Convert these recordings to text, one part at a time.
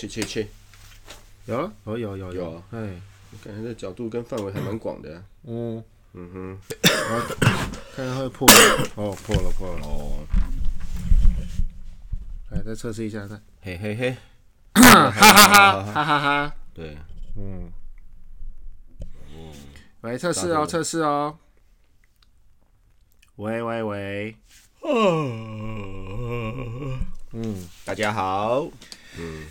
切切切，有啊哦有有有。啊。哎，我感觉这角度跟范围还蛮广的。嗯，嗯哼，看看会破哦破了破了，哦，来再测试一下看，嘿嘿嘿，哈哈哈哈哈哈，对，嗯，喂测试哦测试哦，喂喂喂，嗯，大家好，嗯，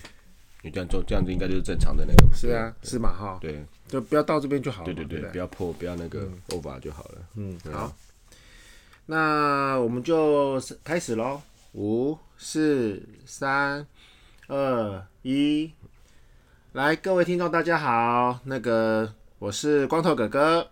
你这样做这样子应该就是正常的那个嘛。是啊是嘛哈，对就不要到这边就好了，对对对，不不要破，不要那个 over 就好了。嗯，好，那我们就开始喽，五、四、三、二、一，来，各位听众大家好，那个我是光头哥哥。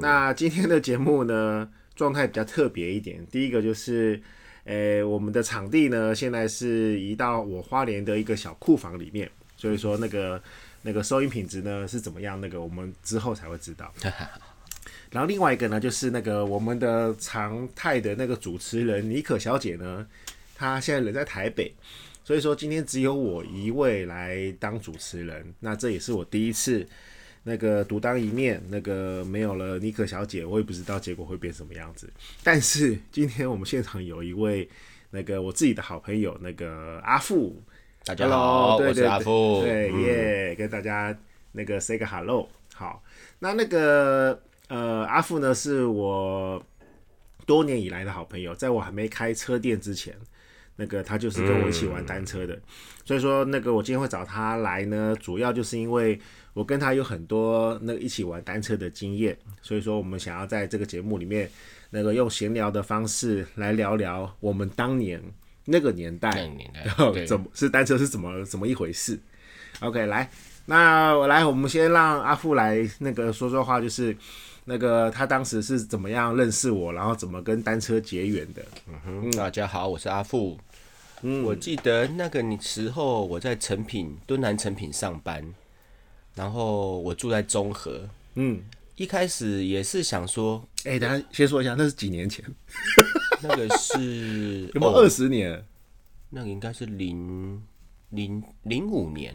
那今天的节目呢，状态比较特别一点。第一个就是，诶、我们的场地呢，现在是移到我花莲的一个小库房里面，所以说那个那个收音品质呢是怎么样，那个我们之后才会知道。然后另外一个呢，就是那个我们的常态的那个主持人妮可小姐呢，她现在人在台北，所以说今天只有我一位来当主持人。那这也是我第一次那个独当一面，那个没有了妮可小姐，我也不知道结果会变什么样子。但是今天我们现场有一位那个我自己的好朋友，那个阿富，大家好，Hello，对我是对阿富。对嗯耶，跟大家那个 say 个 hello。好，那那个呃，阿富呢是我多年以来的好朋友，在我还没开车店之前，那个他就是跟我一起玩单车的。所以说，那个我今天会找他来呢，主要就是因为我跟他有很多那个一起玩单车的经验，所以说我们想要在这个节目里面，那个用闲聊的方式来聊聊我们当年那个年代那个年代 然后怎么是单车是怎么怎么一回事？OK，来，那我来，我们先让阿富来那个说说话，就是那个他当时是怎么样认识我，然后怎么跟单车结缘的。嗯哼大家好，我是阿富。嗯我记得那个时候我在成品敦南成品上班，然后我住在中和。嗯，一开始也是想说，哎、等下先说一下，那是几年前，那个是 有没有哦二十年？那个应该是零零零五年、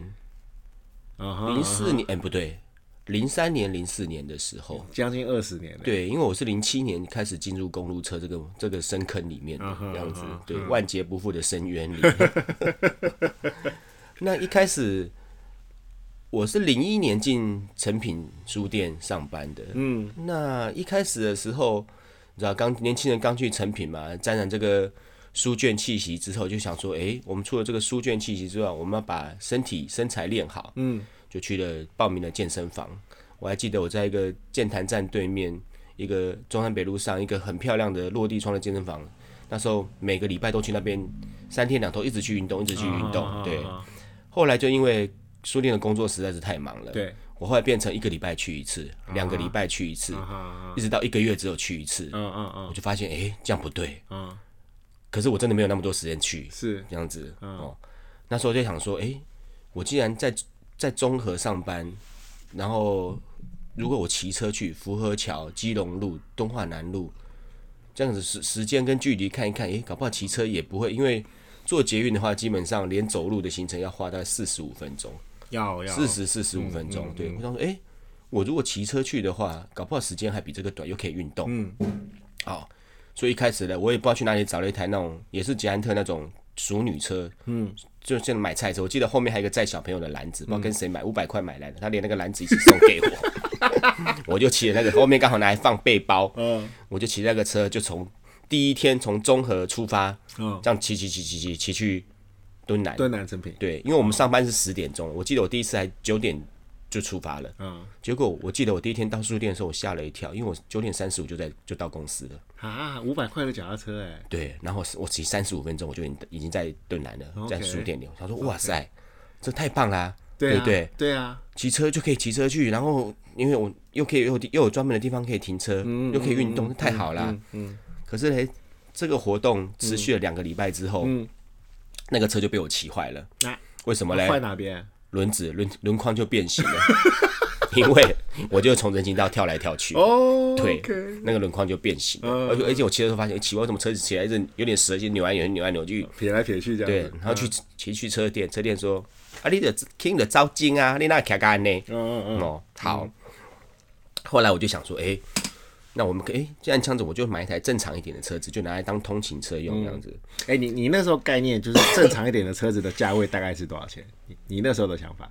零四年，哎、不对，零三年、零四年的时候。将近二十年了。对，因为我是零七年开始进入公路车这个这个深坑里面的样子对，万劫不复的深渊里。那一开始我是零一年进成品书店上班的，嗯，那一开始的时候，你知道刚年轻人刚去成品嘛，沾染这个书卷气息之后，就想说，诶，我们除了这个书卷气息之外，我们要把身体身材练好，嗯，就去了报名了健身房。我还记得我在一个健谈站对面，一个中山北路上一个很漂亮的落地窗的健身房，那时候每个礼拜都去那边三天两头一直去运动，一直去运动，对。啊后来就因为书店的工作实在是太忙了，对，我后来变成一个礼拜去一次，两个礼拜去一次，一直到一个月只有去一次，嗯嗯嗯。我就发现，诶，这样不对。嗯，可是我真的没有那么多时间去，是。这样子、哦。那时候就想说，诶，我既然在在中和上班，然后如果我骑车去福和桥、基隆路、东华南路，这样子时时间跟距离看一看，诶，搞不好骑车也不会，因为坐捷运的话，基本上连走路的行程要花大概四十五分钟，要要。四十四十五分钟。对，我想说，诶，我如果骑车去的话，搞不好时间还比这个短，又可以运动。嗯，好，所以一开始呢，我也不知道去哪里找了一台那种也是捷安特那种熟女车，嗯，就像买菜车，我记得后面还有一个载小朋友的篮子，不知道跟谁买，五百块买来的，他连那个篮子一起送给我，我就骑着那个后面刚好拿来放背包，嗯。我就骑那个车，就从第一天从中和出发，嗯，这样骑骑骑骑骑骑去敦南，敦南成品，对，因为我们上班是十点钟，我记得我第一次还九点就出发了，嗯。结果我记得我第一天到书店的时候，我吓了一跳，因为我九点三十五就在就到公司了。啊，五百块的脚踏车哎，对，然后我骑三十五分钟，我就已经已经在敦南了在书店里。我想说，哇塞，这太棒啦、对啊对不对？对啊，骑车就可以骑车去，然后因为我又可以又有又有专门的地方可以停车，又可以运动，太好啦。嗯嗯可是嘞，这个活动持续了两个礼拜之后，嗯那个车就被我骑坏了。那为什么嘞？坏哪边？轮子轮轮框就变形了。因为我就从人行道跳来跳去，哦，对那个轮框就变形了。嗯而且而且我骑的时候发现，诶奇怪，为什么车子起来一阵有点蛇形扭来扭去扭来扭去？撇来撇去这样对，，然后去骑去车店，车店说啊，你的听的招金啊，你那卡干呢？嗯嗯嗯，哦，好。后来我就想说，哎、那我们可以，哎，既然这样子，我就买一台正常一点的车子，就拿来当通勤车用这样子。哎、你你那时候概念就是正常一点的车子的价位大概是多少钱？你你那时候的想法，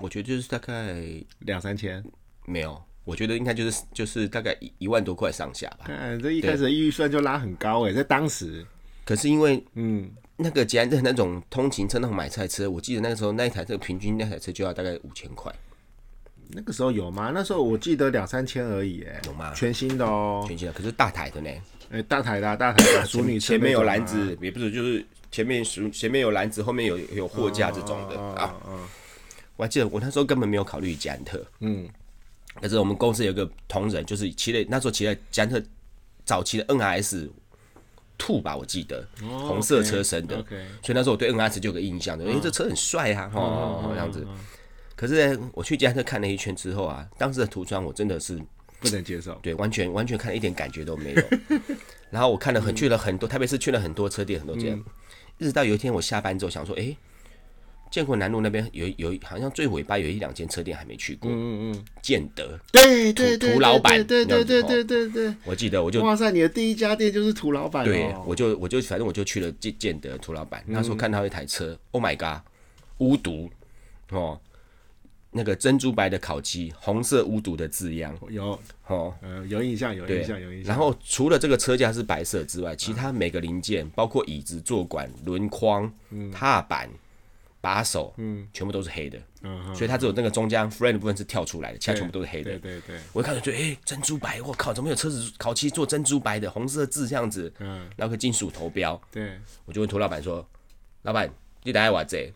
我觉得就是大概两三千？没有，我觉得应该就是就是大概一一万多块上下吧。看这一开始的预算就拉很高哎、在当时，可是因为嗯，那个捷安特那种通勤车那种买菜车，我记得那个时候那一台车平均那台车就要大概五千块，那个时候有吗？那时候我记得两三千而已哎、有吗？全新的哦、全新的，可是大台的呢，哎、大台的啊、大台的啊、淑女前面有篮子，也不是就是前面属前面有篮子，后面有有货架这种的。啊。嗯我还记得我那时候根本没有考虑捷安特，嗯，可是我们公司有个同仁，就是骑了那时候骑了捷安特早期的 NRS Two 吧，我记得、红色车身的。所以那时候我对 NRS 就有个印象，就哎、诶这车很帅啊，嗯哦这样子。可是呢我去捷安特看了一圈之后啊，当时的涂装我真的是不能接受。对完全完全看一点感觉都没有。然后我看了很去了很多，特别是去了很多车店很多间，一直到有一天我下班之后想说，哎、建国南路那边有有好像最尾巴有一两间车店还没去过，嗯嗯嗯，建德，对对对，涂老板对对对对对对。我记得我就，哇塞，你的第一家店就是涂老板对，哦。我就我就反正我就去了建建德涂老板，那时候看到一台车、o h my god，无毒哦，那个珍珠白的烤漆，红色无毒的字样有哦，呃有印象有印象有印，象。然后除了这个车架是白色之外，其他每个零件，包括椅子、坐管、轮框、踏板、把手，嗯，全部都是黑的，嗯所以它只有那个中间 frame 的部分是跳出来的，其他全部都是黑的对。对对，我一看就觉得，哎、珍珠白，我靠，怎么有车子烤漆做珍珠白的，红色字这样子，嗯然后个金属头标，对，我就问涂老板说：“老板，你打爱我这？”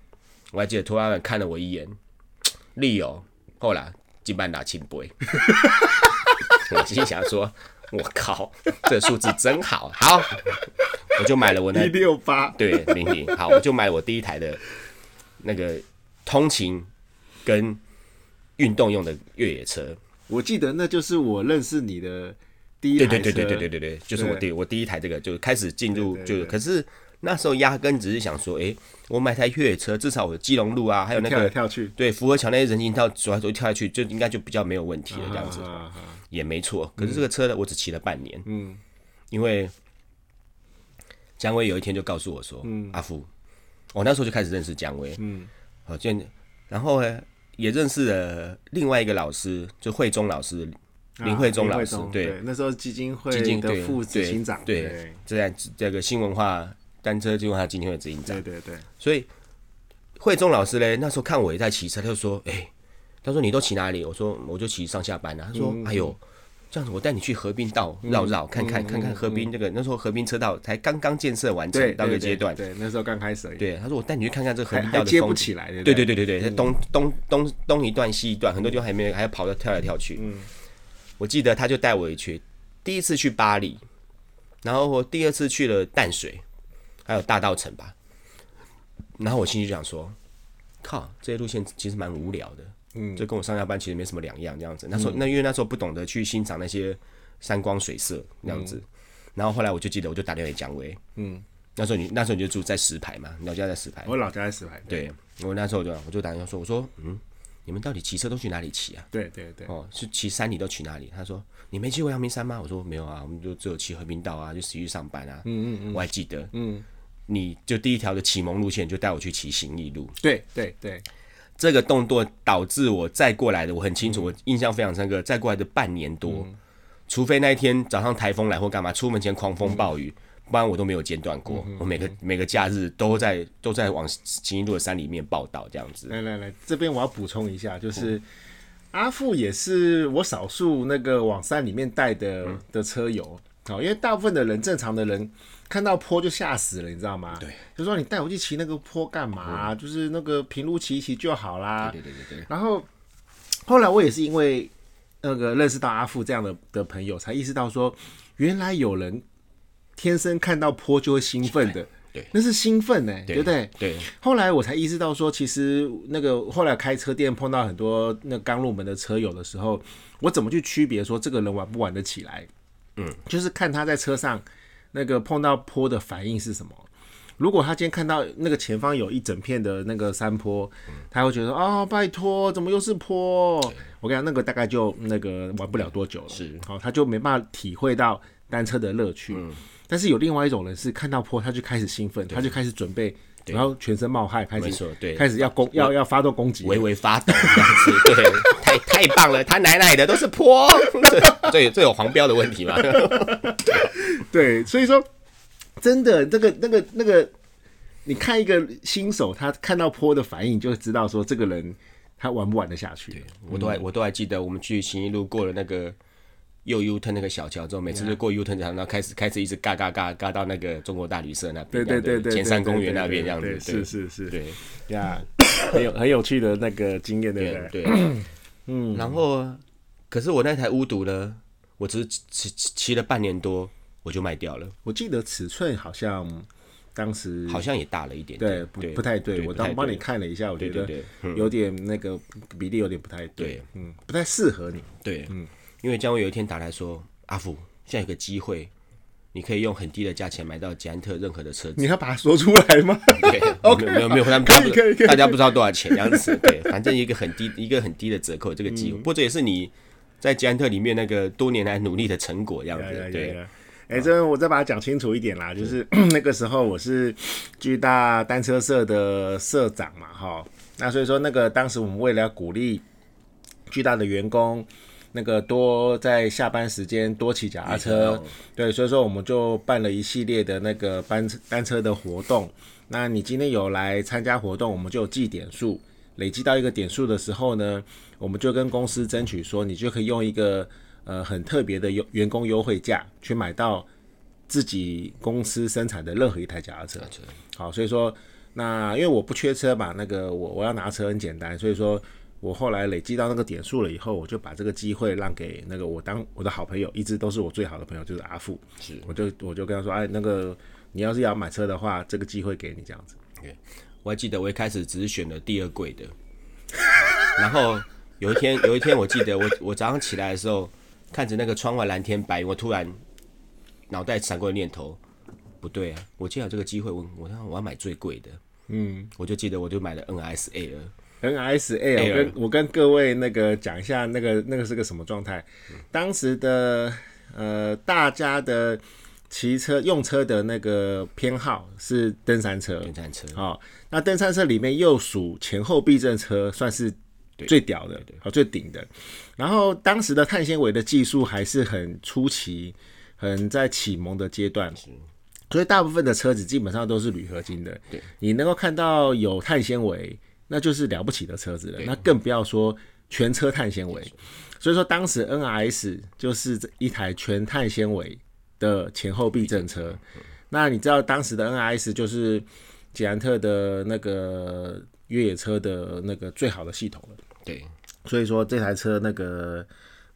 我还记得涂老板看了我一眼，利哦，后来金半打清杯。我心想说：“我靠，这个数字真好，好，我就买了我那一六八，对零零，好，我就买了我第一台的那个通勤跟运动用的越野车。我记得那就是我认识你的第一台车。对对对对对对对对，就是我第我第一台这个就是开始进入就对对对可是那时候压根只是想说，诶，我买台越野车，至少我基隆路啊，还有那跳来个跳去，对福和桥那些人行道走来走去跳下去，就应该就比较没有问题了，这样子。啊啊啊也没错。可是这个车呢，我只骑了半年，嗯。因为姜威有一天就告诉我说，嗯。阿福，我那时候就开始认识姜威，嗯。好，就然后呢，也认识了另外一个老师，就慧中老师，林慧中啊老师，对，那时候基金会基金对的副执行长，对对。对，这在这个新文化单车新文化基金会的执行长对，对对，所以慧中老师嘞，那时候看我也在骑车，他就说：“哎、他说你都骑哪里？”我说：“我就骑上下班啊。”他说：“嗯哎呦，这样子我带你去河滨道绕绕，看看看看河滨这个那时候河滨车道才刚刚建设完成到一个阶段。”对，那时候刚开始，对，他说：“我带你去看看这个河滨道还接不的风景。”起来，对对对对对在东东东东一段西一段，很多地方还没有，还要跑到跳来跳去。嗯我记得他就带我去，第一次去巴黎，然后我第二次去了淡水，还有大道城吧。然后我心里就想说，靠，这些路线其实蛮无聊的，嗯就跟我上下班其实没什么两样这样子。那时候、那因为那时候不懂得去欣赏那些山光水色那样子，然后后来我就记得我就打电话给姜维，嗯，那时候你那时候你就住在石牌嘛，你老家在石牌，我老家在石牌，对我那时候就我就打电话说，我说嗯，你们到底骑车都去哪里骑啊？对对对，哦，是骑山里都去哪里？他说你没去过阳明山吗？我说没有啊，我们就只有骑和平道啊，就实去上班啊。嗯嗯嗯，我还记得，嗯，你就第一条的启蒙路线就带我去骑行义路，对对对，这个动作导致我再过来的，我很清楚，我印象非常深刻。再过来的半年多，除非那一天早上台风来或干嘛，出门前狂风暴雨，不然我都没有间断过。我每个每个假日都在都在往行义路的山里面报道，这样子。来来来，这边我要补充一下，就是阿富也是我少数那个往山里面带的的车友，好，因为大部分的人正常的人看到坡就吓死了，你知道吗？对，就说你带我去骑那个坡干嘛？就是那个平路骑一骑就好啦。对对对对，然后后来我也是因为那个认识到阿富这样的的朋友，才意识到说，原来有人天生看到坡就会兴奋的，对那是兴奋哎、对不对？对，后来我才意识到说，其实那个后来开车店碰到很多那刚入门的车友的时候，我怎么去区别说这个人玩不玩得起来？嗯，就是看他在车上那个碰到坡的反应是什么。如果他今天看到那个前方有一整片的那个山坡，他会觉得哦，拜托，怎么又是坡？我跟你讲，那个大概就那个玩不了多久了，是。好、他就没办法体会到单车的乐趣。但是有另外一种人是看到坡他就开始兴奋，他就开始准备，然后全身冒汗，开始开始要攻要要发动攻击，微微发抖这样子，对，太太棒了，他奶奶的都是坡，这 这有这有黄标的问题吗？对，所以说真的这个那个那个，你看一个新手，他看到坡的反应，就知道说这个人他玩不玩得下去。我都还我都还记得，我们去行一路过了那个右 U turn 那个小桥之后，每次就过 U turn 桥，然后开始开始一直嘎嘎嘎嘎到那个中国大旅社那边，对对对对，前山公园那边这样子，是是是，对呀，很有很有趣的那个经验，对不？对对，嗯，然后可是我那台巫毒呢，我只是骑骑骑了半年多，我就卖掉了，我记得尺寸好像当时好像也大了一点对点，不不太对，我当帮你看了一下，我觉得有点那个比例有点不太对对，嗯，不太适合你。对，嗯，因为姜伟有一天打来说，阿福，现在有个机会，你可以用很低的价钱买到捷安特任何的车子。你要把它说出来吗？对，没有没有没有，他们可以他不可以大家不知道多少钱这样子。对，反正一个很低一个很低的折扣，这个机会，不过这也是你在捷安特里面那个多年来努力的成果，这样子。对，哎、这边我再把它讲清楚一点啦，就是 那个时候我是巨大单车社的社长嘛，哈，那所以说那个当时我们为了要鼓励巨大的员工，那个多在下班时间多骑脚踏车，对，所以说我们就办了一系列的那个班单车的活动。那你今天有来参加活动，我们就有记点数，累积到一个点数的时候呢，我们就跟公司争取说，你就可以用一个呃很特别的优员工优惠价去买到自己公司生产的任何一台脚踏车。好，所以说那因为我不缺车嘛，那个我我要拿车很简单，所以说我后来累积到那个点数了以后，我就把这个机会让给那个我当我的好朋友，一直都是我最好的朋友，就是阿富。是我就我就跟他说，哎，那个你要是要买车的话，这个机会给你这样子。我还记得我一开始只是选了第二贵的，然后有一天有一天我记得我我早上起来的时候，看着那个窗外蓝天白云，我突然脑袋闪过的念头，不对啊，我既然有这个机会，我我要我要买最贵的，嗯，我就记得我就买了 NS Air，NS A，我跟我跟各位那个讲一下，那个那个是个什么状态？当时的呃，大家的骑车用车的那个偏好是登山车，登山车，哦，那登山车里面又属前后避震车，算是最屌的，哦，最顶的。然后当时的碳纤维的技术还是很初期，很在启蒙的阶段，所以大部分的车子基本上都是铝合金的。对，你能够看到有碳纤维，那就是了不起的车子了。那更不要说全车碳纤维。所以说，当时 NRS 就是这一台全碳纤维的前后避震车。那你知道当时的 NIS 就是捷安特的那个越野车的那个最好的系统了。对，所以说这台车那个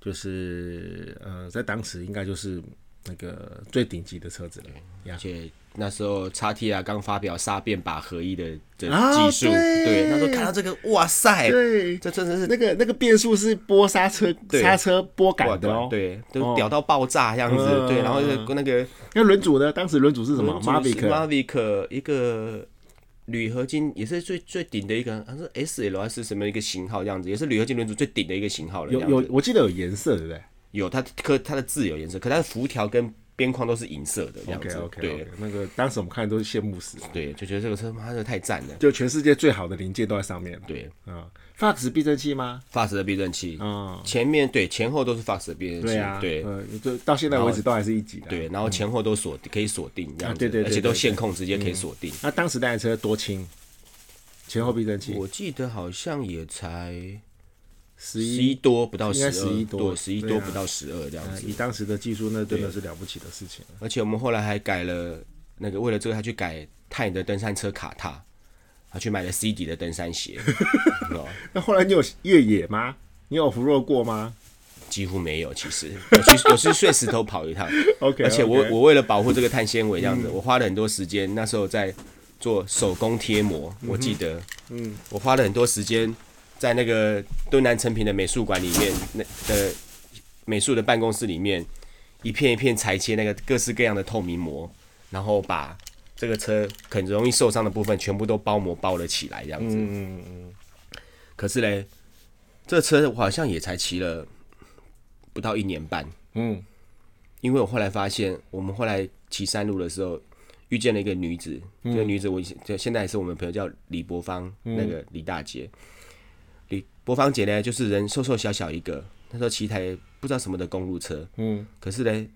就是呃，在当时应该就是那个最顶级的车子了。而且那时候叉 T 啊刚发表杀变把合一的的啊技术，对对，那时候看到这个，哇塞，对，这真的是那个那个变速是拨刹车对刹车拨哇杆的哦。对，都屌到爆炸这样子，嗯对，然后那个那个那轮组呢？当时轮组是什么？Mavic。Mavic 一个铝合金也是最最顶的一个，好像是 S L 还是什么一个型号这样子，也是铝合金轮组最顶的一个型号了。有有，我记得有颜色，对不对有它可它的字有颜色，可它的辐条跟边框都是银色的这样？OK 子。OK 对那个当时我们看都是羡慕死，对，就觉得这个车妈的太赞了。就全世界最好的零件都在上面。对啊，Fox 避震器吗？，Fox 的避震器，嗯，前面对前后都是 Fox 的避震器，对啊，对呃，就到现在为止都还是一级的。对，然后前后都锁可以锁定这样子，啊对对对而且都线控直接可以锁定。那当时那台车多轻？前后避震器我记得好像也才十十一，多，不到十二，11多对，十一多不到十二这样子。呃以当时的技术，那真的是了不起的事情。而且我们后来还改了那个，为了这个，他去改泰的登山车卡踏，他去买了 C 底的登山鞋，那后来你有越野吗？你有扶弱过吗？几乎没有，其实我去我是睡石头跑一趟，OK，而且我我为了保护这个碳纤维这样子，我花了很多时间，那时候在做手工贴膜，我记得，嗯，我花了很多时间在那个敦南成品的美术馆里面，那的美术的办公室里面，一片一片裁切那个各式各样的透明膜，然后把这个车很容易受伤的部分全部都包膜包了起来，这样子。嗯嗯嗯可是嘞，这车我好像也才骑了不到一年半，嗯。因为我后来发现，我们后来骑山路的时候，遇见了一个女子，这个女子我以前就现在也是我们朋友叫李博芳，那个李大姐。李博芳姐呢，就是人瘦瘦小小一个，那时候骑台不知道什么的公路车，嗯可是呢，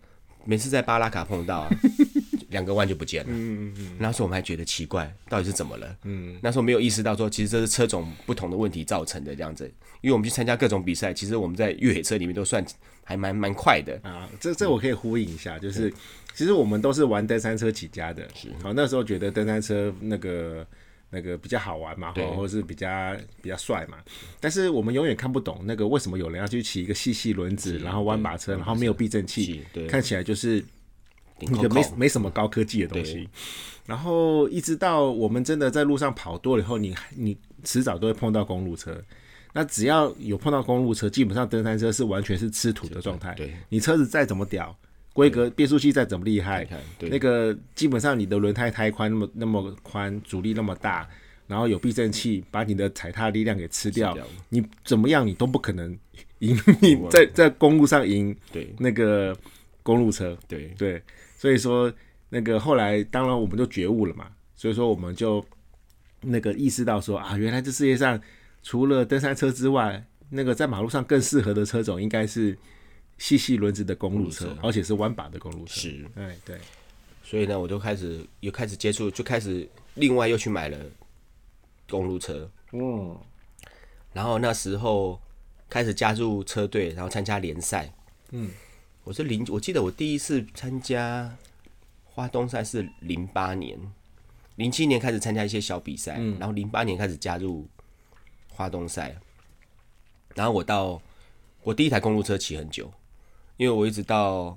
每次在巴拉卡碰到啊，两个弯就不见了。嗯嗯嗯那时候我们还觉得奇怪，到底是怎么了？嗯那时候没有意识到说，其实这是车种不同的问题造成的这样子。因为我们去参加各种比赛，其实我们在越野车里面都算还蛮蛮快的。啊，这这我可以呼应一下，就是其实我们都是玩登山车起家的，好那时候觉得登山车那个那个比较好玩嘛，对。或者是比较比较帅嘛，但是我们永远看不懂那个为什么有人要去骑一个细细轮子，然后弯把车，然后没有避震器看起来就是顶一个没没什么高科技的东西。然后一直到我们真的在路上跑多了以后，你你迟早都会碰到公路车。那只要有碰到公路车，基本上登山车是完全是吃土的状态。对，你车子再怎么屌，规格变速器再怎么厉害那个基本上你的轮胎胎宽那么那么宽，阻力那么大，然后有避震器把你的踩踏力量给吃掉，掉。你怎么样你都不可能赢你在在公路上赢对。那个公路车。对。对，所以说那个后来当然我们就觉悟了嘛，所以说我们就那个意识到说啊，原来这世界上除了登山车之外，那个在马路上更适合的车种应该是细细轮子的公路车，而且是弯把的公路车。是。哎，对，所以呢，我就开始又开始接触，就开始另外又去买了公路车，嗯然后那时候开始加入车队，然后参加联赛。嗯，我是零，我记得我第一次参加花东赛是零八年，零七年开始参加一些小比赛，嗯然后零八年开始加入花东赛。然后我到我第一台公路车骑很久，因为我一直到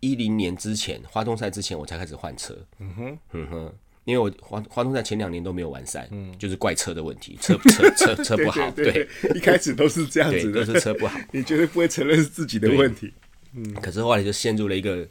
一零年之前，花东赛之前我才开始换车。嗯哼，嗯哼，因为我花花东赛前两年都没有完赛，就是怪车的问题，车车车车不好，对对一开始都是这样，子的，都是车不好。你绝对不会承认是自己的问题。嗯可是后来就陷入了一个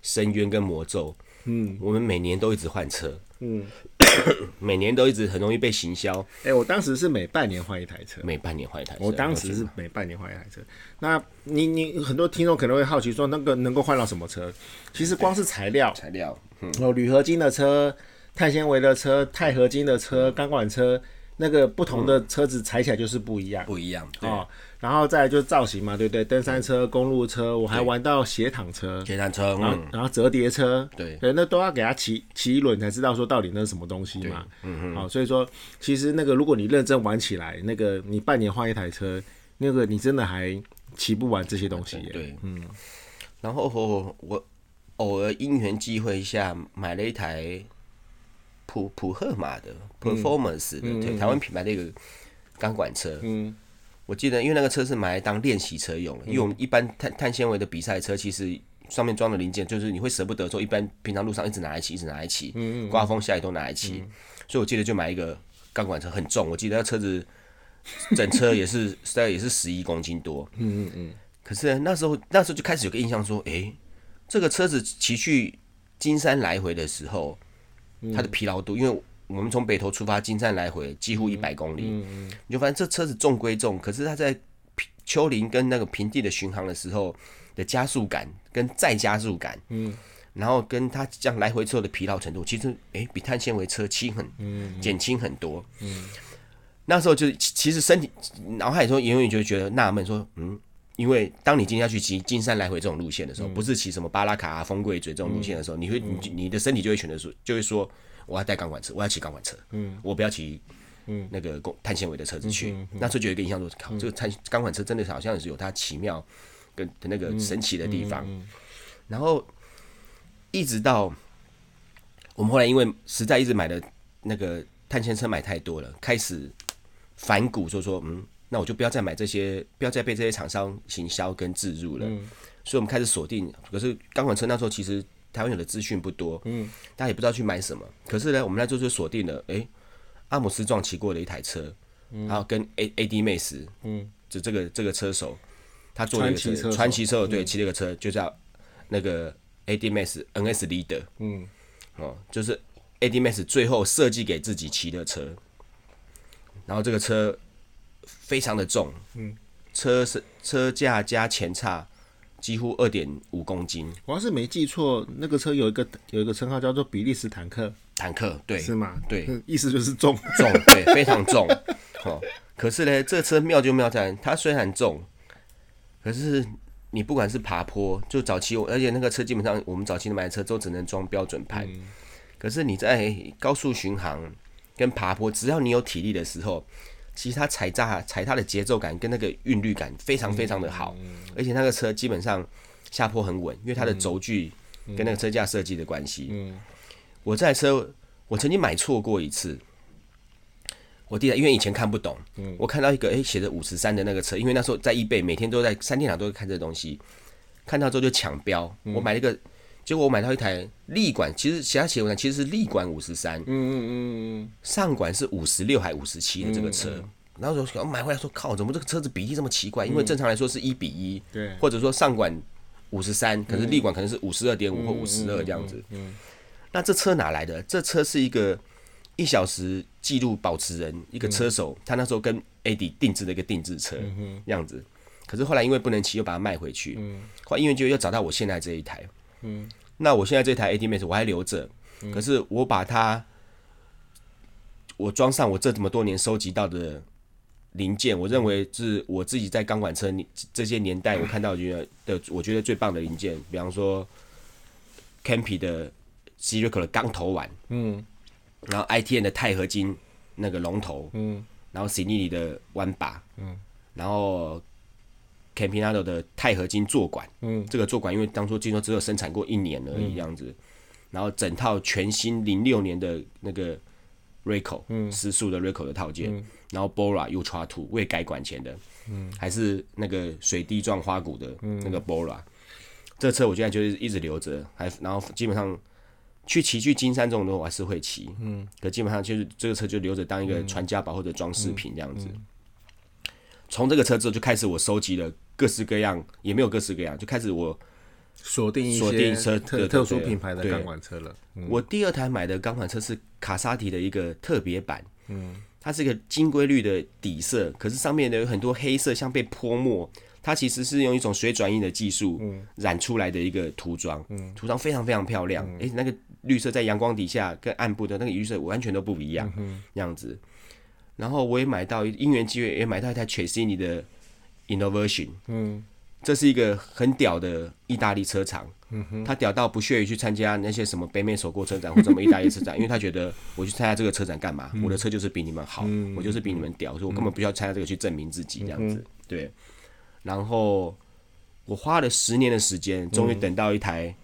深渊跟魔咒。嗯我们每年都一直换车，嗯，每年都一直很容易被行销，哎、我当时是每半年换一台车。每半年换一台车。我当时是每半年换一台车。那你你很多听众可能会好奇说，那个能够换到什么车？其实光是材料，材料，嗯，有铝合金的车、碳纤维的车、钛合金的车、钢管车，那个不同的车子踩起来就是不一样。不一样。对，哦，然后再来就是造型嘛，对不对？登山车、公路车，我还玩到斜躺车，斜躺车，然后嗯，然后折叠车，对对，那都要给它骑骑一轮才知道说到底那是什么东西嘛。嗯嗯。好，所以说其实那个如果你认真玩起来，那个你半年换一台车，那个你真的还骑不完这些东西耶。对，嗯。然后我我偶尔因缘际会下买了一台普普赫马的 Performance 的，对，台湾品牌的一个钢管车。嗯。我记得，因为那个车是买来当练习车用的，因为我们一般碳碳纤维的比赛车，其实上面装的零件就是你会舍不得说，一般平常路上一直拿来骑，一直拿来骑，刮风下雨都拿来骑，所以我记得就买一个钢管车，很重，我记得那车子整车也是 大概也是十一公斤多，嗯嗯嗯，可是那时候那时候就开始有个印象说，诶，这个车子骑去金山来回的时候，它的疲劳度，因为我们从北投出发，金山来回几乎一百公里，你就发现这车子重归重，可是它在丘陵跟那个平地的巡航的时候的加速感跟再加速感，嗯，然后跟它这样来回之后的疲劳程度，其实诶比碳纤维车轻很，减轻很多，嗯。那时候就其其实身体脑海中永远就觉得纳闷说，嗯，因为当你今天要去骑金山来回这种路线的时候，不是骑什么巴拉卡、啊、风贵嘴这种路线的时候，你会你你的身体就会选择说，就会说我要带钢管车，我要骑钢管车，嗯，我不要骑。嗯，那个工碳纤维的车子去，那时候就有一个印象说，靠，这个碳钢管车真的好像是有它奇妙跟的那个神奇的地方。然后一直到我们后来因为实在一直买的那个碳纤车买太多了，开始反骨，就说嗯，那我就不要再买这些，不要再被这些厂商行销跟置入了。所以我们开始锁定，可是钢管车那时候其实台湾有的资讯不多，嗯，大家也不知道去买什么。可是呢，我们那时候就锁定了，诶，阿姆斯壮骑过的一台车，然后跟 A A D 妹斯，嗯，就这个这个车手，他做了一个车，传奇车手对，骑了一个车，就叫那个 A D Max N S Leader，嗯，哦，就是 A D Max 最后设计给自己骑的车，然后这个车非常的重，嗯，车是车架加前叉几乎二点五公斤，我要是没记错，那个车有一个有一个称号叫做比利时坦克，坦克对是吗？对，意思就是重。重，对，非常重。哦，可是呢，这车妙就妙在，它虽然重，可是你不管是爬坡，就早期我，而且那个车基本上我们早期的买的车都只能装标准盘。可是你在高速巡航跟爬坡，只要你有体力的时候，其实它踩踏踩踏的节奏感跟那个韵律感非常非常的好，而且那个车基本上下坡很稳，因为它的轴距跟那个车架设计的关系。我这台车我曾经买错过一次。我弟因为以前看不懂，我看到一个哎写着五十三的那个车，因为那时候在易贝每天都在三天两都会看这东西，看到之后就抢标，我买了一个，结果我买到一台力管，其实其他写文其实是力管五十三，嗯嗯嗯嗯上管是五十六还五十七的这个车，然后说买回来说靠，怎么这个车子比例这么奇怪？因为正常来说是一比一，对或者说上管五十三，可是立管可能是五十二点五或五十二这样子。嗯那这车哪来的？这车是一个一小时记录保持人，一个车手，他那时候跟 AD 定制的一个定制车这样子。可是后来因为不能骑，又把它卖回去。嗯后来因为就又找到我现在这一台。那我现在这台 AD Max 我还留着，可是我把它我装上我这么多年收集到的零件，我认为是我自己在钢管车这些年代我看到觉得的，我觉得最棒的零件，比方说 Campy 的 c i r c 的钢头碗，嗯。然后 ITN 的钛合金那个龙头，嗯。然后 s i n i 的弯把，嗯，然后 Campinado 的钛合金座管，嗯，这个座管因为当初听说只有生产过一年而已，这样子，然后整套全新零六年的那个 Rico，嗯，时速的 Rico 的套件，然后 Bora Ultra Two 未改管前的，嗯，还是那个水滴状花鼓的那个 Bora，、这车我现在就是一直留着，还然后基本上去骑去金山这种东西我还是会骑，嗯，可基本上就是这个车就留着当一个传家宝或者装饰品这样子。从这个车之后就开始我收集了各式各样，也没有各式各样，就开始我锁定锁定车特特殊品牌的钢管车了。我第二台买的钢管车是卡萨提的一个特别版，嗯，它是一个金规律的底色，可是上面呢有很多黑色，像被泼墨。它其实是用一种水转印的技术染出来的一个涂装，涂装非常非常漂亮。诶，那个绿色在阳光底下跟暗部的那个绿色完全都不一样，样子。然后我也买到因缘机会也买到一台 c h a s i n i 的 Innovation，嗯这是一个很屌的意大利车厂，他屌到不屑于去参加那些什么北美首过车展或者什么意大利车展，因为他觉得我去参加这个车展干嘛？我的车就是比你们好，我就是比你们屌，所以我根本不需要参加这个去证明自己这样子。对，然后我花了十年的时间，终于等到一台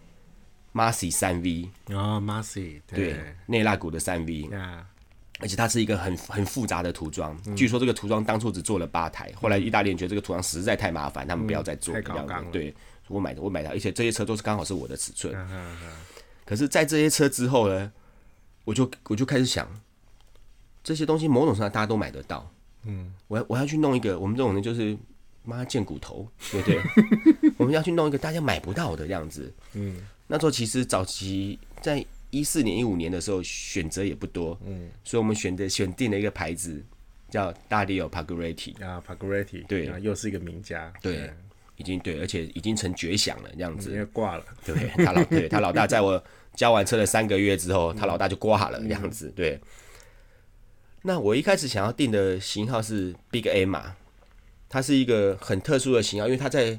Massey 三 V，哦 m a s y 对，内拉古的三 V，呀，而且它是一个很很复杂的涂装。据说这个涂装当初只做了八台，后来意大利人觉得这个涂装实在太麻烦，他们不要再做太这样子高纲了。对，我买的我买的，而且这些车都是刚好是我的尺寸。可是，在这些车之后呢，我就我就开始想，这些东西某种程度上大家都买得到。嗯，我要我要去弄一个，我们这种人就是妈见骨头，对不对？我们要去弄一个大家买不到的样子。嗯，那时候其实早期在一四年、一五年的时候，选择也不多。嗯，所以我们选择选定了一个牌子，叫 Dario Pagretti。啊 p a g r e t t 对又是一个名家，对，已经对，而且已经成绝响了，这样子。因。为挂了，对他老对他老大，在我交完车的三个月之后，他老大就挂了这样子。对，那我一开始想要定的型号是 Big A 码，它是一个很特殊的型号，因为它在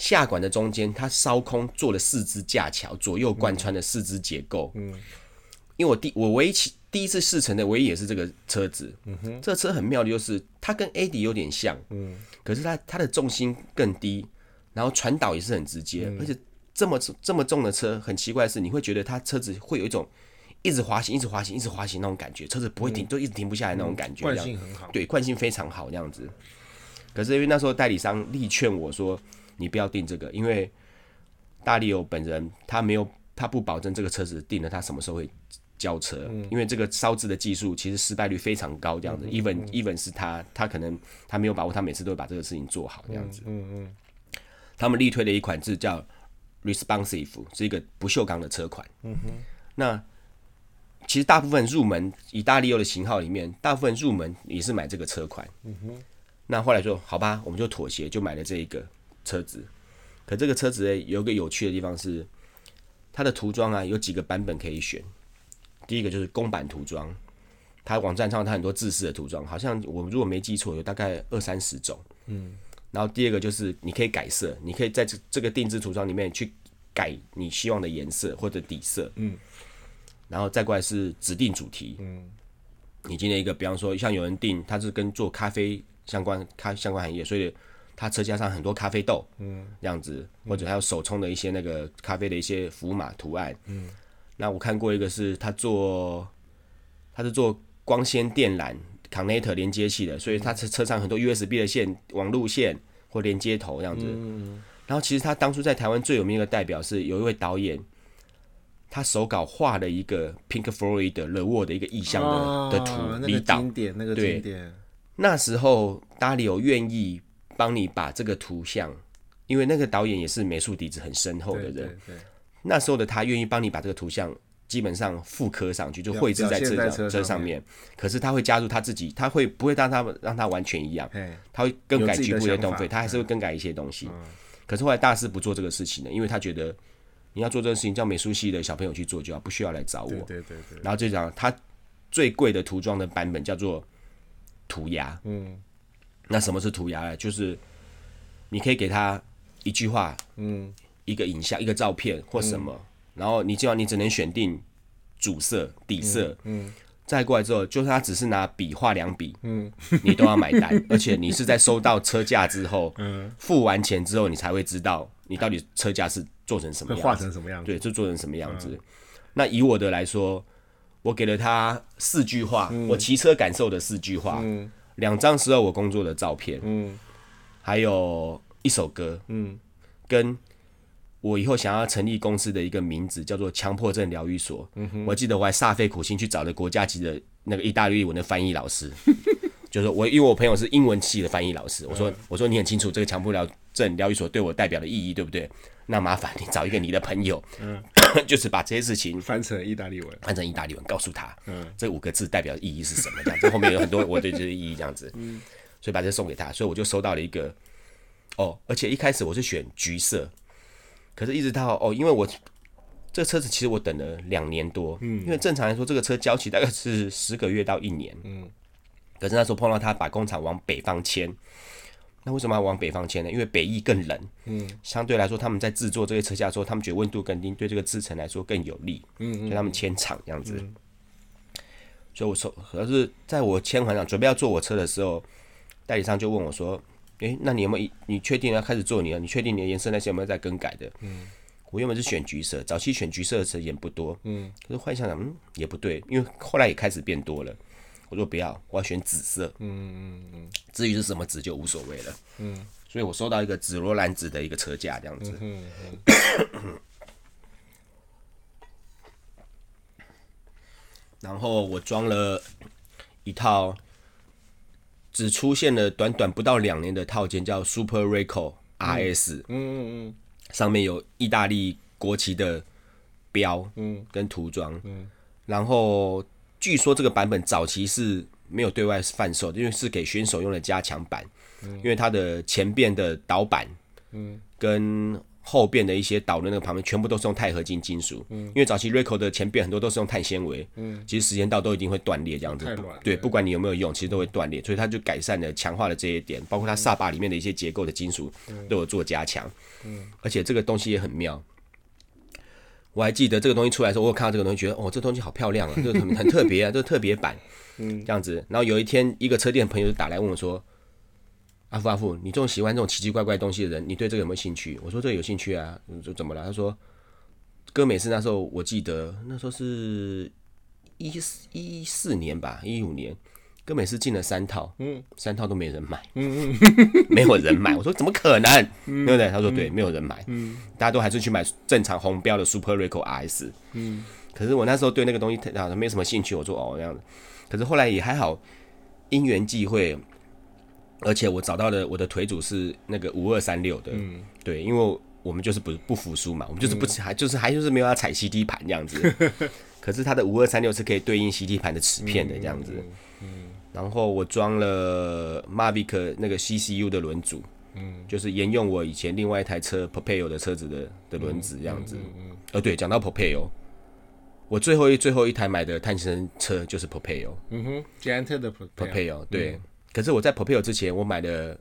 下管的中间，它烧空做了四支架桥，左右贯穿的四支结构。嗯，因为我第我唯一起第一次试乘的唯一也是这个车子。嗯哼，这个车很妙的就是它跟 A D 有点像，嗯，可是它它的重心更低，然后传导也是很直接，而且这么这么重的车，很奇怪的是，你会觉得它车子会有一种一直滑行、一直滑行、一直滑行那种感觉，车子不会停，就一直停不下来那种感觉，惯性很好，对，惯性非常好这样子。可是因为那时候代理商力劝我说，你不要订这个，因为大力友本人他没有，他不保证这个车子订了他什么时候会交车，因为这个烧制的技术其实失败率非常高，这样子。even even 是他，他可能他没有把握，他每次都会把这个事情做好，这样子。嗯嗯他们力推的一款字叫 Responsive，是一个不锈钢的车款。嗯哼，那其实大部分入门以大利欧的型号里面，大部分入门也是买这个车款。嗯哼，那后来说好吧，我们就妥协，就买了这一个车子。可这个车子呢，有个有趣的地方是，它的涂装啊有几个版本可以选。第一个就是公版涂装，它网站上它很多自式的涂装，好像我如果没记错，有大概二三十种。嗯。然后第二个就是你可以改色，你可以在这这个定制涂装里面去改你希望的颜色或者底色。嗯，然后再过来是指定主题。嗯，你今天一个，比方说像有人定，他是跟做咖啡相关咖相关行业，所以他车架上很多咖啡豆。嗯，这样子，或者还有手冲的一些那个咖啡的一些符码图案。嗯，那我看过一个是他做，他是做光纤电缆。connector 连接器的，所以他车车上很多 USB 的线、网路线或连接头这样子。然后其实他当初在台湾最有名的代表是有一位导演，他手稿画了一个 Pink Floyd 的 The Wall 的一个意象的的图，离岛。经典那个经典。那时候达里有愿意帮你把这个图像，因为那个导演也是美术底子很深厚的人。那时候的他愿意帮你把这个图像。基本上复刻上去，就绘制在车车上面。可是他会加入他自己，他会不会让他让他完全一样？他会更改局部的东西，他还是会更改一些东西。可是后来大师不做这个事情了，因为他觉得你要做这个事情，叫美术系的小朋友去做就好，不需要来找我。对对对。然后就讲他最贵的涂装的版本叫做涂鸦。嗯。那什么是涂鸦呢？就是你可以给他一句话，嗯，一个影像，一个照片或什么。然后你今晚你只能选定主色、底色，嗯，再过来之后，就算他只是拿笔画两笔，嗯，你都要买单，而且你是在收到车价之后，嗯，付完钱之后，你才会知道你到底车价是做成什么样，画成什么样，对，就做成什么样子。那以我的来说，我给了他四句话，我骑车感受的四句话，嗯，两张时候我工作的照片，嗯，还有一首歌，嗯，跟。我以后想要成立公司的一个名字叫做强迫症疗愈所。我记得我还煞费苦心去找了国家级的那个意大利文的翻译老师，就是我因为我朋友是英文系的翻译老师，我说我说你很清楚这个强迫疗症疗愈所对我代表的意义，对不对？那麻烦你找一个你的朋友，就是把这些事情翻成意大利文，翻成意大利文告诉他，嗯这五个字代表的意义是什么？这样子后面有很多我对这些意义这样子，嗯所以把这送给他，所以我就收到了一个哦，而且一开始我是选橘色。可是，一直到哦，因为我这个车子其实我等了两年多，嗯，因为正常来说，这个车交期大概是十个月到一年，嗯。可是那时候碰到他把工厂往北方迁，那为什么要往北方迁呢？因为北翼更冷，嗯，相对来说他们在制作这些车架的时候，他们觉得温度更低，对这个制成来说更有利，嗯，所以他们迁厂这样子。所以我说，可是在我签完厂准备要坐我车的时候，代理商就问我说。诶，那你有没有？你确定要开始做你了？你确定你的颜色那些有没有在更改的？嗯，我原本是选橘色，早期选橘色的车也不多。嗯，可是幻想想，嗯，也不对，因为后来也开始变多了。我说不要，我要选紫色。嗯嗯嗯。至于是什么紫就无所谓了。嗯。所以我收到一个紫罗兰紫的一个车架这样子。嗯嗯。然后我装了一套。只出现了短短不到两年的套件，叫 Super Rico RS。嗯嗯嗯，上面有意大利国旗的标，嗯，跟涂装。嗯，然后据说这个版本早期是没有对外贩售，因为是给选手用的加强版。嗯，因为它的前边的导板，嗯，跟后边的一些导的那个旁边全部都是用钛合金金属，嗯，因为早期 Rico 的前边很多都是用碳纤维，嗯，其实时间到都一定会断裂这样子，对，不管你有没有用，其实都会断裂，所以它就改善了、强化了这一点，包括它刹把里面的一些结构的金属都有做加强，嗯，而且这个东西也很妙，我还记得这个东西出来的时候，我看到这个东西，觉得哦，这东西好漂亮啊，这个很很特别啊，这个特别版，嗯，这样子，然后有一天一个车店朋友就打来问我说。阿富阿富，你这种喜欢这种奇奇怪怪东西的人，你对这个有没有兴趣？我说这个有兴趣啊。就怎么了？他说，哥美斯那时候我记得那时候是一一四年吧，一五年，根本是进了三套，嗯三套都没人买，嗯 没有人买。我说怎么可能？对不对？他说对，没有人买，嗯大家都还是去买正常红标的 Super Rico RS。嗯可是我那时候对那个东西好像没什么兴趣，我说哦这样子。可是后来也还好，因缘际会，而且我找到的我的腿组是那个五二三六的，嗯对，因为我们就是不不服输嘛，我们就是不还就是还就是没有要踩 CD 盘这样子。可是它的五二三六是可以对应 CD 盘的齿片的这样子。然后我装了 Mavic 那个 CCU 的轮组，嗯。就是沿用我以前另外一台车 Popeo 的车子的的轮子这样子。嗯呃，对，讲到 Popeo，我最后一最后一台买的探险车就是 Popeo。嗯哼，捷安特的 Pro- Popeo 对，可是我在 Popeo 之前，我买的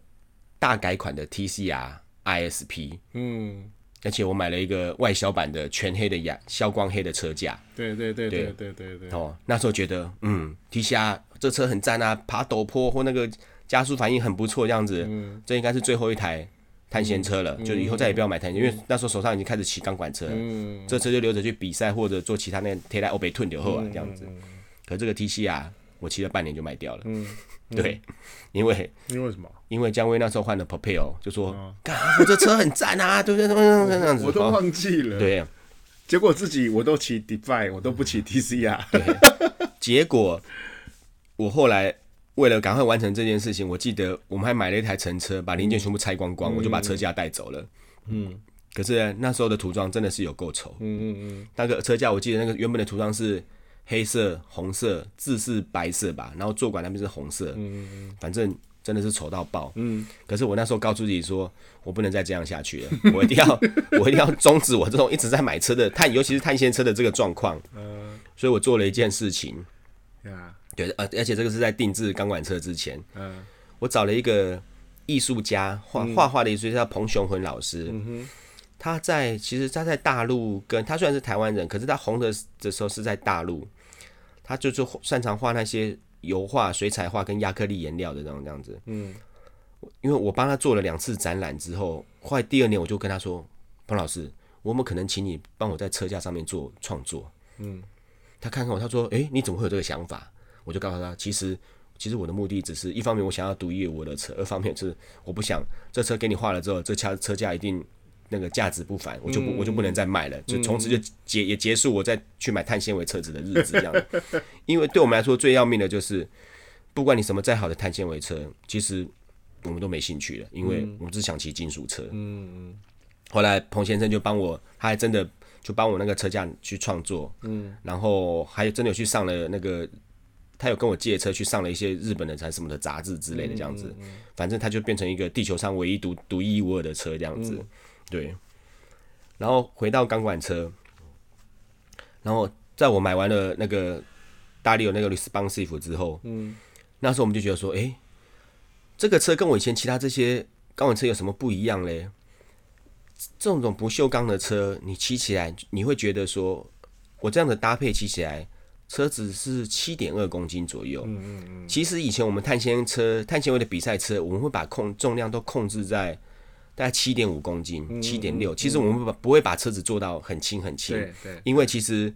大改款的 TCR ISP，嗯，而且我买了一个外销版的全黑的亚消光黑的车架。对对对对对。对对，哦，那时候觉得，嗯，TCR 这车很赞啊，爬陡坡或那个加速反应很不错，这样子，嗯这应该是最后一台探险车了，就以后再也不要买探险，因为那时候手上已经开始骑钢管车了，嗯这车就留着去比赛或者做其他那贴在欧北吞就后啊这样子。可这个 TCR 我骑了半年就卖掉了，嗯，对，因为因为什么？因为姜威那时候换了 Popeo，就说，干、我这车很赞啊，对不对？这样子，我都哦忘记了。，对。结果自己我都骑 Defy，我都不骑 TCR。结果我后来为了赶快完成这件事情，我记得我们还买了一台乘车，把零件全部拆光光，我就把车架带走了。嗯可是那时候的涂装真的是有够丑，嗯嗯嗯那个车架我记得那个原本的涂装是黑色、红色，字是白色吧，然后坐管那边是红色，嗯反正真的是丑到爆。嗯可是我那时候告诉自己说，我不能再这样下去了，我一定要，我一定要终止我这种一直在买车的探，尤其是探险车的这个状况。嗯所以我做了一件事情，对，呃，而且这个是在定制钢管车之前，嗯我找了一个艺术家画画画的艺术家叫彭雄浑老师，嗯哼他在其实他在大陆跟他虽然是台湾人，可是他红的的时候是在大陆，他就是擅长画那些油画、水彩画跟亚克力颜料的那种这样子。嗯因为我帮他做了两次展览之后，后来第二年我就跟他说：“彭老师，我们可能请你帮我在车架上面做创作。”嗯，他看看我，他说：“诶，你怎么会有这个想法？”我就告诉他，其实其实我的目的只是一方面我想要独一无二的车，二方面是我不想这车给你画了之后，这车车价一定那个价值不凡，我就不、我就不能再卖了，就从此就结也结束我再去买碳纤维车子的日子这样。因为对我们来说最要命的就是，不管你什么再好的碳纤维车，其实我们都没兴趣了，因为我们只想骑金属车。嗯后来彭先生就帮我，他还真的就帮我那个车架去创作，嗯，然后还有真的有去上了那个，他有跟我借车去上了一些日本的还是什么的杂志之类的这样子，反正他就变成一个地球上唯一独独一无二的车这样子，对。然后回到钢管车，然后在我买完了那个大力有那个 responsive 之后，嗯，那时候我们就觉得说，诶，这个车跟我以前其他这些钢管车有什么不一样嘞？这种不锈钢的车，你骑起来你会觉得说，我这样的搭配骑起来，车子是七点二公斤左右。嗯嗯嗯，其实以前我们碳纤车、碳纤维的比赛车，我们会把控重量都控制在大概七点五公斤、七点六。其实我们不不会把车子做到很轻很轻，因为其实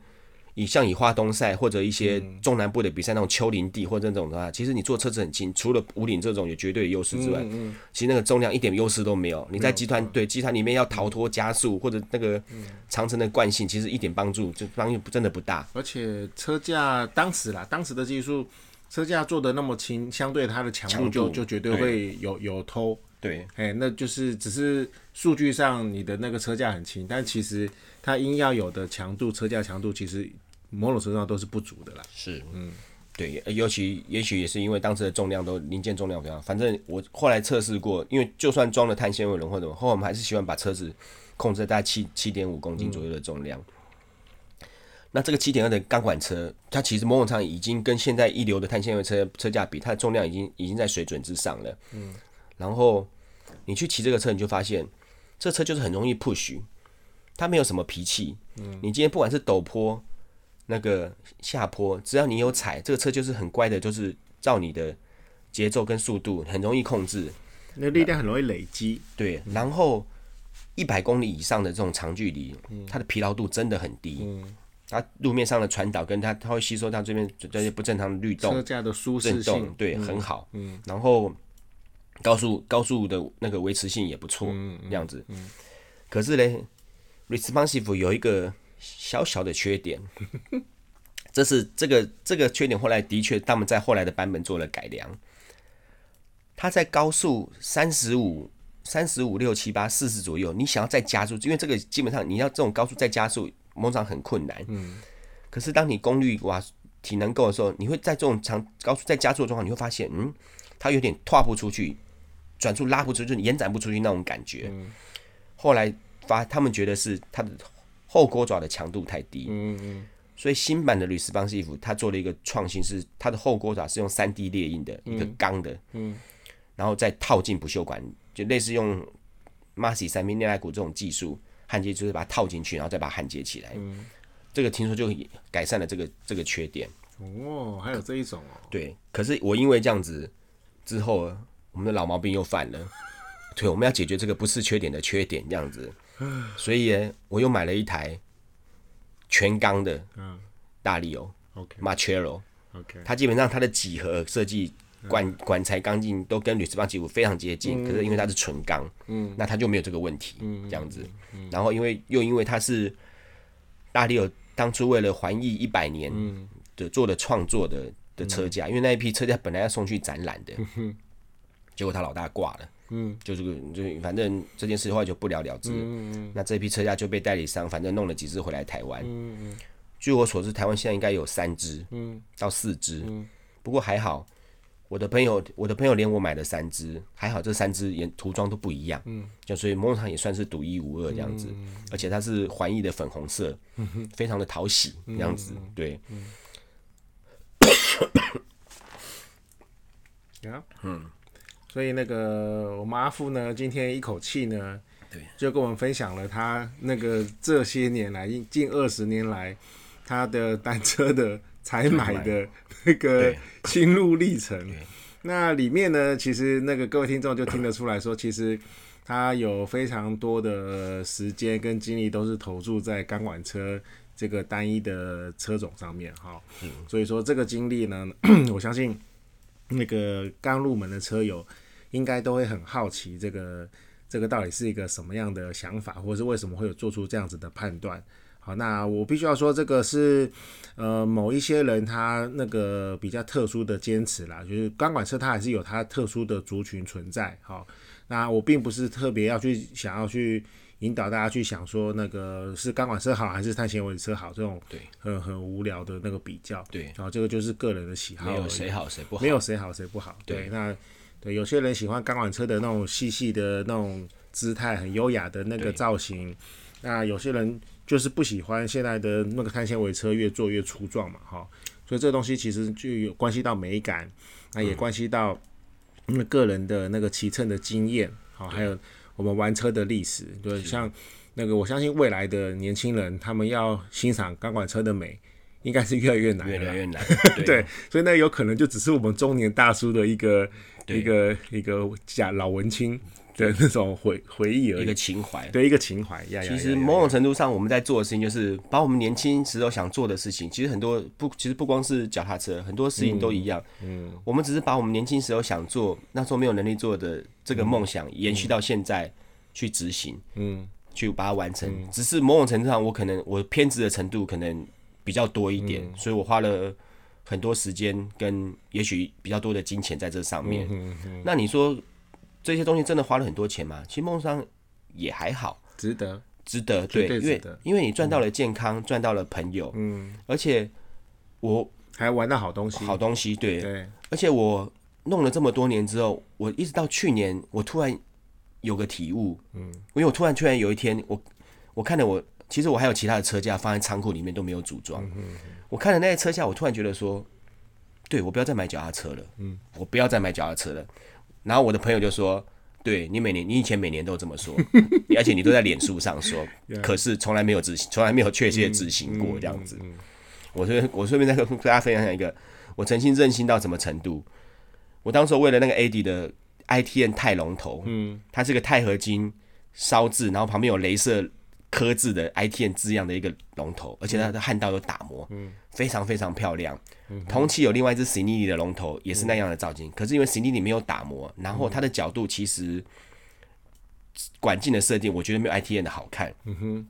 以像以花东赛或者一些中南部的比赛那种丘陵地或者这种的话，其实你坐车子很轻，除了五岭这种有绝对的优势之外，嗯其实那个重量一点优势都没有。你在集团对集团里面要逃脱加速或者那个长城的惯性，其实一点帮助就帮助真的不大。而且车架当时啦，当时的技术，车架做的那么轻，相对它的强度就就绝对会有有偷。对，哎、那就是只是数据上你的那个车架很轻，但其实它应要有的强度，车架强度其实某种程度上都是不足的啦。是，嗯，对，尤其也许也是因为当时的重量都零件重量比较，反正我后来测试过，因为就算装了碳纤维轮或者后来我们还是喜欢把车子控制在大概七七点五公斤左右的重量。那这个七点二的钢管车，它其实某种上已经跟现在一流的碳纤维车车架比，它的重量已经已经在水准之上了。嗯，然后你去骑这个车，你就发现这车就是很容易 push，它没有什么脾气。嗯，你今天不管是陡坡，那个下坡，只要你有踩，这个车就是很乖的，就是照你的节奏跟速度，很容易控制。那力量很容易累积。对，然后一百公里以上的这种长距离，它的疲劳度真的很低。它路面上的传导跟它它会吸收到这边这些不正常的律动车架的舒适性，，对，很好。嗯，然后高速高速的那个维持性也不错，这样子。可是嘞，responsive 有一个小小的缺点，这是这个这个缺点后来的确他们在后来的版本做了改良。它在高速三十五、三十五、六七八、四十左右，你想要再加速，因为这个基本上你要这种高速再加速，通常很困难。嗯。可是当你功率哇体能够的时候，你会在这种长高速再加速的状况，你会发现，嗯，它有点跨不出去，转速拉不出去，延展不出去那种感觉。后来发他们觉得是它的后锅爪的强度太低，嗯嗯所以新版的铝丝邦西服它做了一个创新，是它的后锅爪是用三 D 列印的一个钢的，嗯然后再套进不锈钢，就类似用 Masi 三明内来骨这种技术焊接，就是把它套进去，然后再把它焊接起来。嗯这个听说就改善了这个这个缺点。哦，还有这一种哦，对，可是我因为这样子之后，我们的老毛病又犯了。对，我们要解决这个不是缺点的缺点，这样子。所以呢，我又买了一台全钢的嗯大力欧，OK Marcello，OK，它基本上它的几何设计、管管材钢筋都跟铝丝棒几乎非常接近，可是因为它是纯钢，嗯那它就没有这个问题，这样子。然后因为又因为它是大力欧当初为了环艺一百年嗯的做的创作的的车架，因为那一批车架本来要送去展览的，结果他老大挂了。嗯。就这个，就反正这件事后来就不了了之。嗯那这批车架就被代理商反正弄了几只回来台湾。嗯据我所知，台湾现在应该有三只嗯。到四只，嗯。不过还好，我的朋友，我的朋友连我买了三只，还好这三只颜涂装都不一样，嗯，就所以某种上也算是独一无二这样子，而且它是环艺的粉红色，非常的讨喜这样子，对，嗯，嗯，所以那个我们阿富呢，今天一口气呢，对，就跟我们分享了他那个这些年来近二十年来他的单车的采买的那个心路历程。那里面呢，其实那个各位听众就听得出来说，其实他有非常多的时间跟精力都是投注在钢管车这个单一的车种上面哈。所以说这个经历呢，我相信那个刚入门的车友应该都会很好奇这个这个到底是一个什么样的想法，或者是为什么会有做出这样子的判断。好，那我必须要说，这个是呃某一些人他那个比较特殊的坚持啦，就是钢管车它还是有它特殊的族群存在。好，那我并不是特别要去想要去引导大家去想说那个是钢管车好还是碳纤维车好这种对很很无聊的那个比较。对然后这个就是个人的喜好，没有谁好谁不好，没有谁好谁不好。对，对那对有些人喜欢钢管车的那种细细的那种姿态，很优雅的那个造型。那有些人就是不喜欢现在的那个碳纤维车越做越粗壮嘛，哈。所以这东西其实就有关系到美感，那也关系到那个人的那个骑乘的经验，好，还有我们玩车的历史。对，像那个我相信未来的年轻人，他们要欣赏钢管车的美，应该是越来越难了，越来越难，对，所以那有可能就只是我们中年大叔的一个对一个一个假老文青的那种回回忆而一个，情怀。对一个情怀其实某种程度上，我们在做的事情就是把我们年轻时候想做的事情，其实很多不，其实不光是脚踏车，很多事情都一样。嗯，我们只是把我们年轻时候想做，那时候没有能力做的这个梦想，延续到现在去执行，嗯。去把它完成。只是某种程度上，我可能我偏执的程度可能比较多一点，所以我花了很多时间跟也许比较多的金钱在这上面。那你说这些东西真的花了很多钱吗？其实梦商也还好。值得，值得，绝对，因为因为你赚到了健康，赚到了朋友，嗯，而且我还玩到好东西，好东西，对，对，而且我弄了这么多年之后，我一直到去年，我突然有个体悟，嗯，因为我突然突然有一天，我我看了我，其实我还有其他的车架放在仓库里面都没有组装，我看了那些车下，我突然觉得说，对我不要再买脚踏车了，嗯，我不要再买脚踏车了，然后我的朋友就说。对你每年，你以前每年都这么说，而且你都在脸书上说，可是从来没有执行，从来没有确切执行过这样子。我顺我顺便再跟大家分享一个，我曾经任性到什么程度？我当时为了那个 AD 的 ITN 钛龙头，嗯，它是个钛合金烧制，然后旁边有镭射刻字的 ITN 字样的一个龙头，而且它的焊道有打磨，非常非常漂亮。同期有另外一只 c i n i 的龙头，也是那样的造型，可是因为 c i n i 没有打磨，然后它的角度其实管径的设定，我觉得没有 ITN 的好看。嗯哼，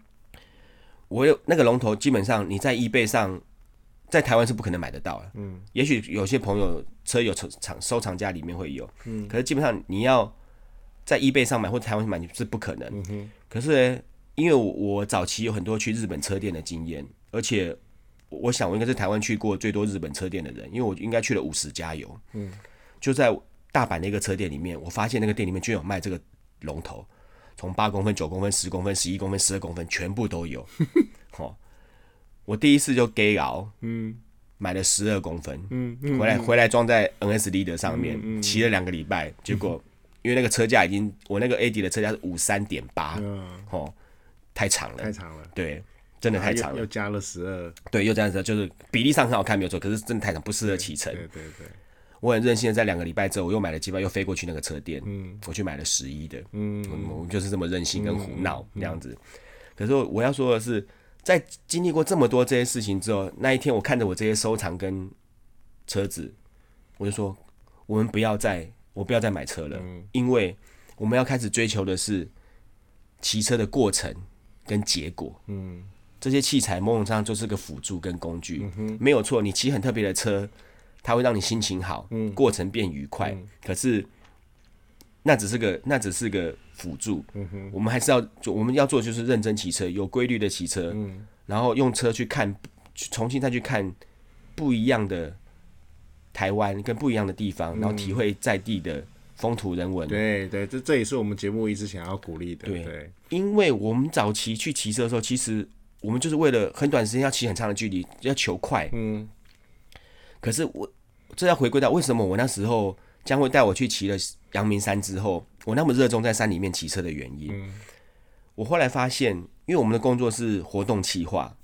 我有那个龙头，基本上你在 eBay 上，在台湾是不可能买得到的。嗯，也许有些朋友车友藏收藏家里面会有，嗯，可是基本上你要在 eBay 上买或者台湾买你是不可能。嗯哼，可是因为我早期有很多去日本车店的经验，而且。我想我应该是台湾去过最多日本车店的人，因为我应该去了五十家油。嗯，就在大阪的一个车店里面，我发现那个店里面居然有卖这个龙头，从八公分、九公分、十公分、十一公分、十二公分，全部都有。好，我第一次就 gay 熬，嗯，买了十二公分，嗯，回来回来装在 NSD 的上面，骑了两个礼拜，结果因为那个车架已经，我那个 AD 的车架是五三点八，哦，太长了，太长了，对。真的太长了，又加了十二，对，又这样子，就是比例上很好看，没有错。可是真的太长，不适合骑乘。对对对，我很任性的，在两个礼拜之后，我又买了机票，又飞过去那个车店，嗯，我去买了十一的，嗯，我就是这么任性跟胡闹那样子。可是我要说的是，在经历过这么多这些事情之后，那一天我看着我这些收藏跟车子，我就说，我们不要再，我不要再买车了，因为我们要开始追求的是骑车的过程跟结果，嗯。这些器材某种上就是个辅助跟工具，没有错。你骑很特别的车，它会让你心情好，过程变愉快。可是那只是个那只是个辅助，我们还是要我们要做就是认真骑车，有规律的骑车，然后用车去看，重新再去看不一样的台湾跟不一样的地方，然后体会在地的风土人文。对对，这这也是我们节目一直想要鼓励的。对，因为我们早期去骑车的时候，其实。我们就是为了很短时间要骑很长的距离，要求快。嗯。可是我这要回归到为什么我那时候将会带我去骑了阳明山之后，我那么热衷在山里面骑车的原因。嗯。我后来发现，因为我们的工作是活动企划，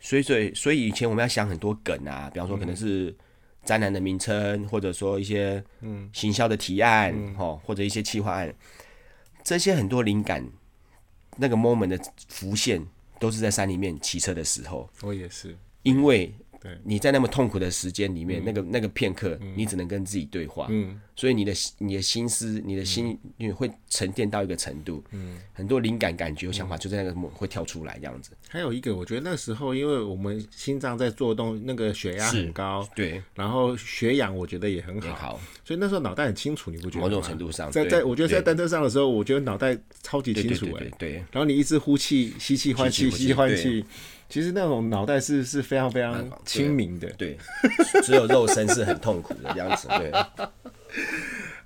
所以所以所以以前我们要想很多梗啊，比方说可能是展览的名称，或者说一些嗯行销的提案，哦，或者一些企划案，这些很多灵感那个 moment 的浮现。都是在山里面骑车的时候，我也是，因为。你在那么痛苦的时间里面，那个那个片刻，你只能跟自己对话。嗯，所以你的你的心思，你的心你会沉淀到一个程度。嗯，很多灵感、感觉、想法就在那个会跳出来这样子。还有一个，我觉得那时候，因为我们心脏在做动，那个血压很高，对，然后血氧我觉得也很好，所以那时候脑袋很清楚，你不觉得？某种程度上，在在我觉得在单车上的时候，我觉得脑袋超级清楚哎。对，然后你一直呼气、吸气、换气、吸气、换气。其实那种脑袋是是非常非常清明的，对，只有肉身是很痛苦的样子，对。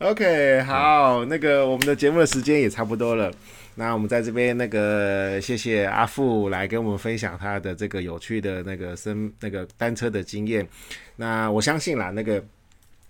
OK，好，那个我们的节目的时间也差不多了，那我们在这边那个谢谢阿富来跟我们分享他的这个有趣的那个生那个单车的经验。那我相信啦，那个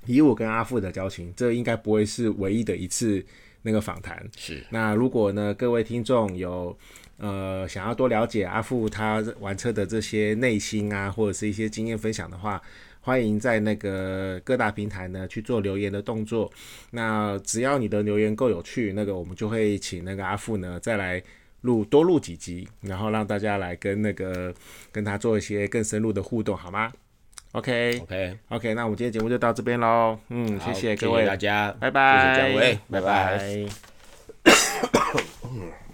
以我跟阿富的交情，这应该不会是唯一的一次那个访谈。是，那如果呢，各位听众有。呃，想要多了解阿富他玩车的这些内心啊，或者是一些经验分享的话，欢迎在那个各大平台呢去做留言的动作。那只要你的留言够有趣，那个我们就会请那个阿富呢再来录多录几集，然后让大家来跟那个跟他做一些更深入的互动，好吗？OK，OK，OK，那我们今天节目就到这边喽。嗯，谢谢各位大家，拜拜，谢谢各位，拜拜。